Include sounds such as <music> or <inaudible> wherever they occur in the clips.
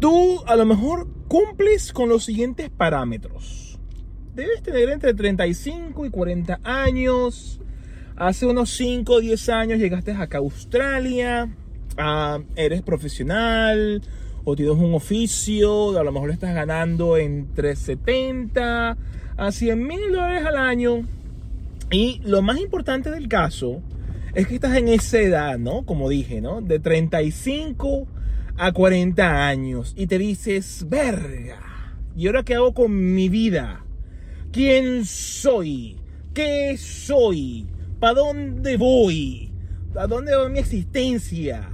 tú a lo mejor cumples con los siguientes parámetros. Debes tener entre 35 y 40 años. Hace unos 5 o 10 años llegaste acá a Australia. Ah, eres profesional o tienes un oficio. A lo mejor estás ganando entre 70 a 100 mil dólares al año. Y lo más importante del caso es que estás en esa edad, ¿no? Como dije, ¿no? De 35 a 40 años y te dices, verga, ¿y ahora qué hago con mi vida? ¿Quién soy? ¿Qué soy? ¿Para dónde voy? ¿A dónde va mi existencia?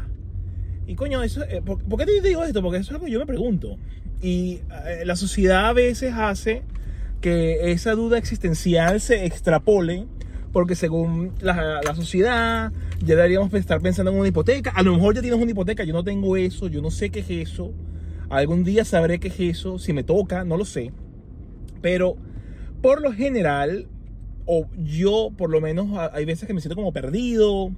Y coño, eso, eh, ¿por, qué te digo esto? Porque eso es algo que yo me pregunto. Y eh, la sociedad a veces hace que esa duda existencial se extrapole porque según la, sociedad ya deberíamos estar pensando en una hipoteca. A lo mejor ya tienes una hipoteca, yo no tengo eso, yo no sé qué es eso. Algún día sabré qué es eso, si me toca, no lo sé. Pero por lo general, o yo por lo menos hay veces que me siento como perdido,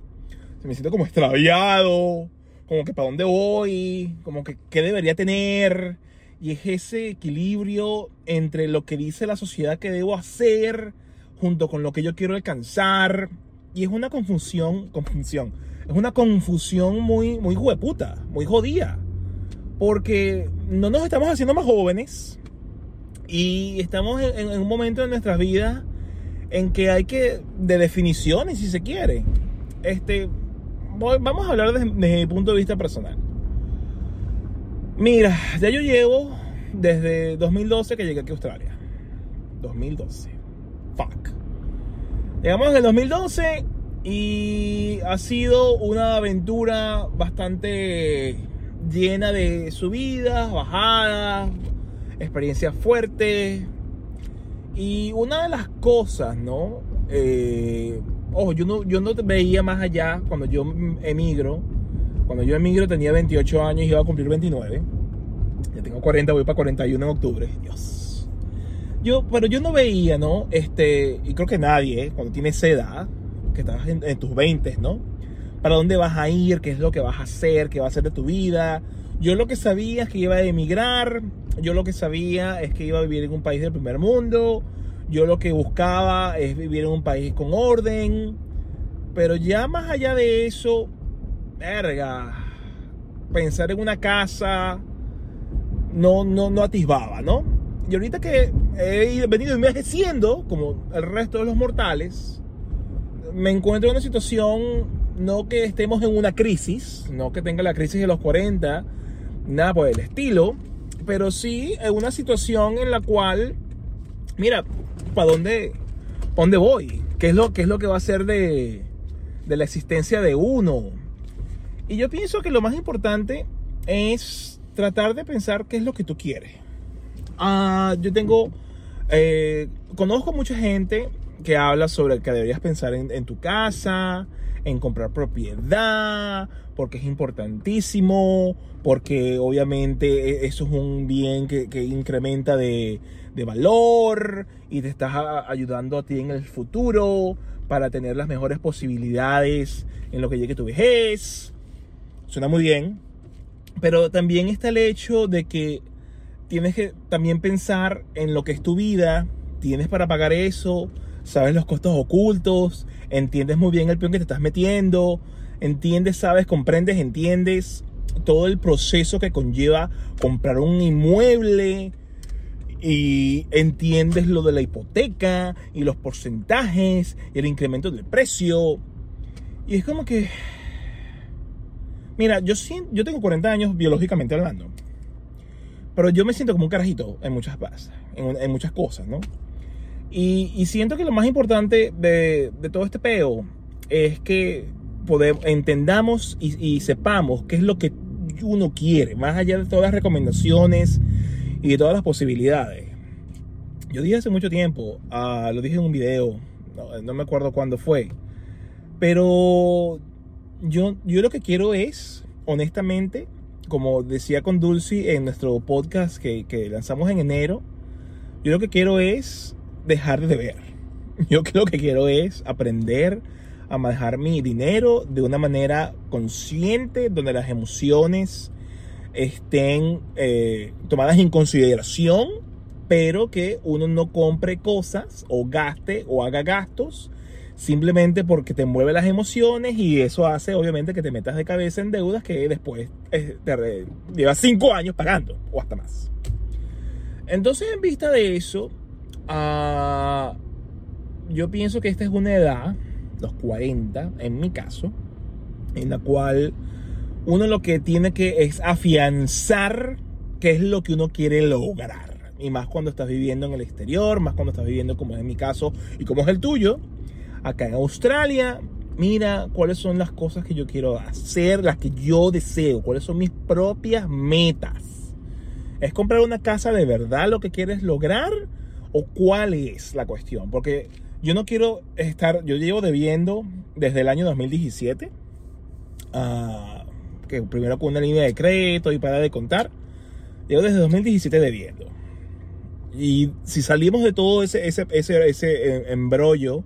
me siento como extraviado, como que para dónde voy, como que qué debería tener. Y es ese equilibrio entre lo que dice la sociedad que debo hacer junto con lo que yo quiero alcanzar. Y es una confusión, confusión, es una confusión muy, muy hueputa, muy jodida. Porque no nos estamos haciendo más jóvenes y estamos en, un momento de nuestras vidas en que hay que, de definiciones si se quiere. Este, vamos a hablar desde, desde mi punto de vista personal. Mira, ya yo llevo desde 2012 que llegué aquí a Australia. 2012 fuck. Llegamos en el 2012 y ha sido una aventura bastante llena de subidas, bajadas, experiencias fuertes. Y una de las cosas, ¿no? Eh, ojo, yo no, yo no veía más allá cuando yo emigro. Cuando yo emigro tenía 28 años y iba a cumplir 29. Ya tengo 40, voy para 41 en octubre. Dios yo, pero yo no veía, ¿no? Este, y creo que nadie, ¿eh? cuando tienes edad, que estás en, tus 20, ¿no? Para dónde vas a ir, qué es lo que vas a hacer, qué va a hacer de tu vida. Yo lo que sabía es que iba a emigrar, yo lo que sabía es que iba a vivir en un país del primer mundo, yo lo que buscaba es vivir en un país con orden, pero ya más allá de eso, verga, pensar en una casa no, no, no atisbaba, ¿no? Y ahorita que he venido envejeciendo, como el resto de los mortales, me encuentro en una situación, no que estemos en una crisis, no que tenga la crisis de los 40, nada por el estilo, pero sí en una situación en la cual, mira, ¿para dónde, dónde voy? ¿Qué es, lo, ¿Qué es lo que va a ser de, de la existencia de uno? Y yo pienso que lo más importante es tratar de pensar qué es lo que tú quieres. Ah, yo tengo, eh, conozco mucha gente que habla sobre que deberías pensar en, tu casa, en comprar propiedad, porque es importantísimo, porque obviamente e, eso es un bien que, incrementa de, valor y te estás ayudando a ti en el futuro para tener las mejores posibilidades en lo que llegue tu vejez. Suena muy bien, pero también está el hecho de que tienes que también pensar en lo que es tu vida, tienes para pagar eso, sabes los costos ocultos, entiendes muy bien el peón que te estás metiendo, entiendes, sabes, comprendes, entiendes todo el proceso que conlleva comprar un inmueble y entiendes lo de la hipoteca y los porcentajes y el incremento del precio. Y es como que, mira, yo, yo tengo 40 años biológicamente hablando. Pero yo me siento como un carajito en muchas, en, en muchas cosas, ¿no? Y, siento que lo más importante de, todo este peo es que podemos, entendamos y, y, sepamos qué es lo que uno quiere, más allá de todas las recomendaciones y de todas las posibilidades. Yo dije hace mucho tiempo, uh, lo dije en un video, no, me acuerdo cuándo fue, pero yo lo que quiero es, honestamente, como decía con Dulce en nuestro podcast que, que, lanzamos en enero, yo lo que quiero es dejar de beber. <laughs> Yo lo que quiero es aprender a manejar mi dinero de una manera consciente, donde las emociones estén eh, tomadas en consideración, pero que uno no compre cosas o gaste o haga gastos simplemente porque te mueve las emociones y eso hace obviamente que te metas de cabeza en deudas que después eh, te llevas cinco años pagando o hasta más. Entonces en vista de eso, uh, yo pienso que esta es una edad, los 40 en mi caso, en la cual uno lo que tiene que es afianzar qué es lo que uno quiere lograr. Y más cuando estás viviendo en el exterior, más cuando estás viviendo como es mi caso y como es el tuyo, acá en Australia, mira cuáles son las cosas que yo quiero hacer, las que yo deseo, cuáles son mis propias metas. ¿Es comprar una casa de verdad lo que quieres lograr? ¿O cuál es la cuestión? Porque yo no quiero estar, yo llevo debiendo desde el año 2017, ah, que primero con una línea de crédito y para de contar, llevo desde 2017 debiendo. Y si salimos de todo ese, ese, ese, ese eh, embrollo,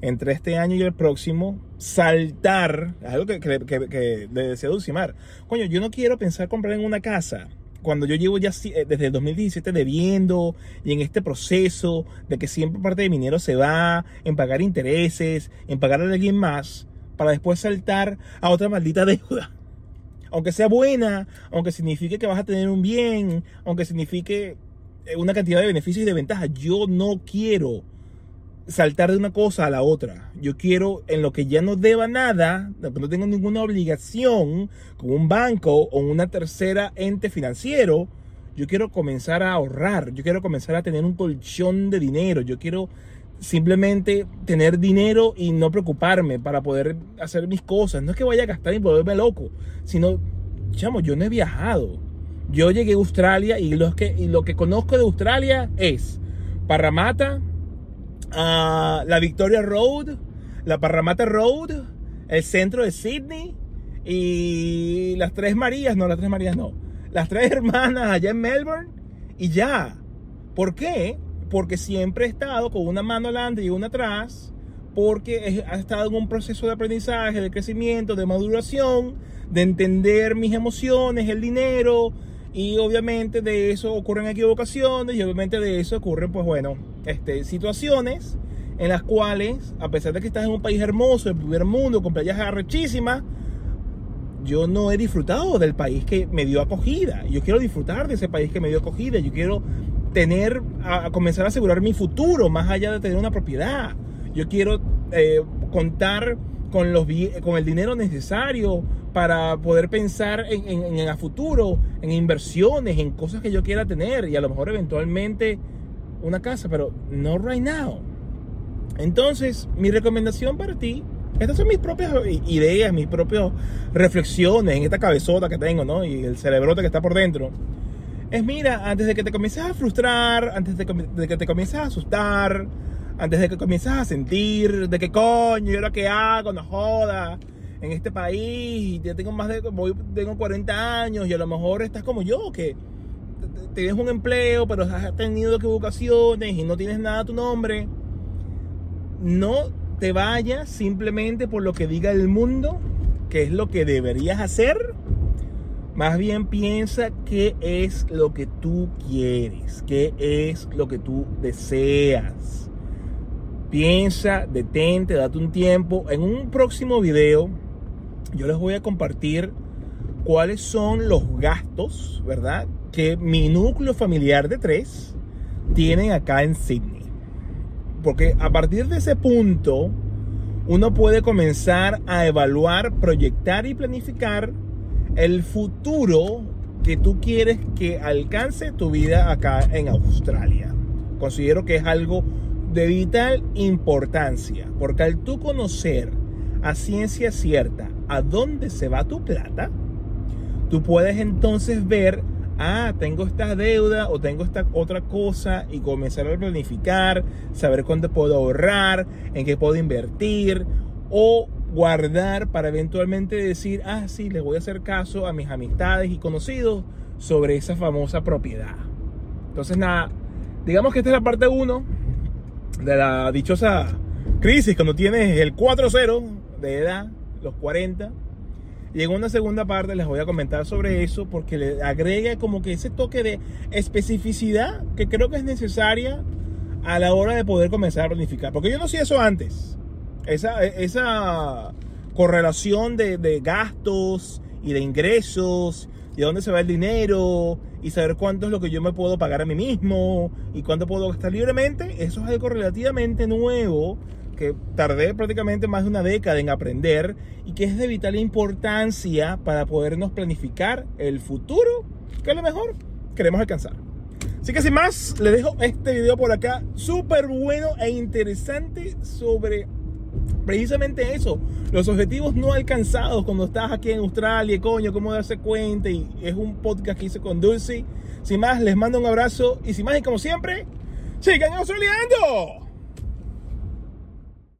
entre este año y el próximo, saltar, algo que, que, le decía Dulcimar, coño, yo no quiero pensar comprar en una casa cuando yo llevo ya eh, desde el 2017 debiendo y en este proceso de que siempre parte de dinero se va en pagar intereses, en pagar a alguien más, para después saltar a otra maldita <laughs> deuda. Aunque sea buena, aunque signifique que vas a tener un bien, aunque signifique eh, una cantidad de beneficios y de ventajas, yo no quiero saltar de una cosa a la otra. Yo quiero en lo que ya no deba nada, no tengo ninguna obligación con un banco o una tercera ente financiero, yo quiero comenzar a ahorrar, yo quiero comenzar a tener un colchón de dinero, yo quiero simplemente tener dinero y no preocuparme para poder hacer mis cosas. No es que vaya a gastar y volverme loco, sino, chamo, yo no he viajado. Yo llegué a Australia y lo que, y lo que conozco de Australia es Parramatta, la Victoria Road, la Parramatta Road, el centro de Sydney y las tres Marías, no, las tres Marías no, las tres hermanas allá en Melbourne y ya. ¿Por qué? Porque siempre he estado con una mano adelante y una atrás, porque he, estado en un proceso de aprendizaje, de crecimiento, de maduración, de entender mis emociones, el dinero, y obviamente de eso ocurren equivocaciones y obviamente de eso ocurren, pues bueno, este, situaciones en las cuales, a pesar de que estás en un país hermoso, el primer mundo, con playas arrechísimas, yo no he disfrutado del país que me dio acogida. Yo quiero disfrutar de ese país que me dio acogida. Yo quiero tener, a, comenzar a asegurar mi futuro, más allá de tener una propiedad. Yo quiero eh, contar con, los, con el dinero necesario para poder pensar en, en, en, futuro, en inversiones, en cosas que yo quiera tener y a lo mejor eventualmente una casa, pero no right now. Entonces, mi recomendación para ti, estas son mis propias ideas, mis propias reflexiones en esta cabezota que tengo, ¿no? Y el cerebrote que está por dentro. Es mira, antes de que te comiences a frustrar, antes de que te comiences a asustar, antes de que comiences a sentir de qué coño, yo lo que hago, no joda, en este país, ya tengo más de, voy, tengo 40 años y a lo mejor estás como yo, que tienes un empleo, pero has tenido equivocaciones y no tienes nada a tu nombre. No te vayas simplemente por lo que diga el mundo, que es lo que deberías hacer. Más bien piensa qué es lo que tú quieres, qué es lo que tú deseas. Piensa, detente, date un tiempo. En un próximo video yo les voy a compartir cuáles son los gastos, ¿verdad? Que mi núcleo familiar de tres tienen acá en Sydney. Porque a partir de ese punto, uno puede comenzar a evaluar, proyectar y planificar el futuro que tú quieres que alcance tu vida acá en Australia. Considero que es algo de vital importancia, porque al tú conocer a ciencia cierta a dónde se va tu plata, tú puedes entonces ver, ah, tengo esta deuda o tengo esta otra cosa y comenzar a planificar, saber cuándo puedo ahorrar, en qué puedo invertir o guardar para eventualmente decir, ah, sí, les voy a hacer caso a mis amistades y conocidos sobre esa famosa propiedad. Entonces, nada, digamos que esta es la parte 1 de la dichosa crisis cuando tienes el 4-0 de edad, los 40. Y una segunda parte les voy a comentar sobre eso porque le agrega como que ese toque de especificidad que creo que es necesaria a la hora de poder comenzar a planificar. Porque yo no hacía eso antes. Esa, esa correlación de, de gastos y de ingresos y de dónde se va el dinero y saber cuánto es lo que yo me puedo pagar a mí mismo y cuánto puedo gastar libremente, eso es algo relativamente nuevo que tardé prácticamente más de una década en aprender y que es de vital importancia para podernos planificar el futuro que a lo mejor queremos alcanzar. Así que sin más, le dejo este video por acá, súper bueno e interesante sobre precisamente eso, los objetivos no alcanzados cuando estás aquí en Australia, coño, cómo darse cuenta y es un podcast que hice con Dulce. Sin más, les mando un abrazo y sin más y como siempre, sigan australiando.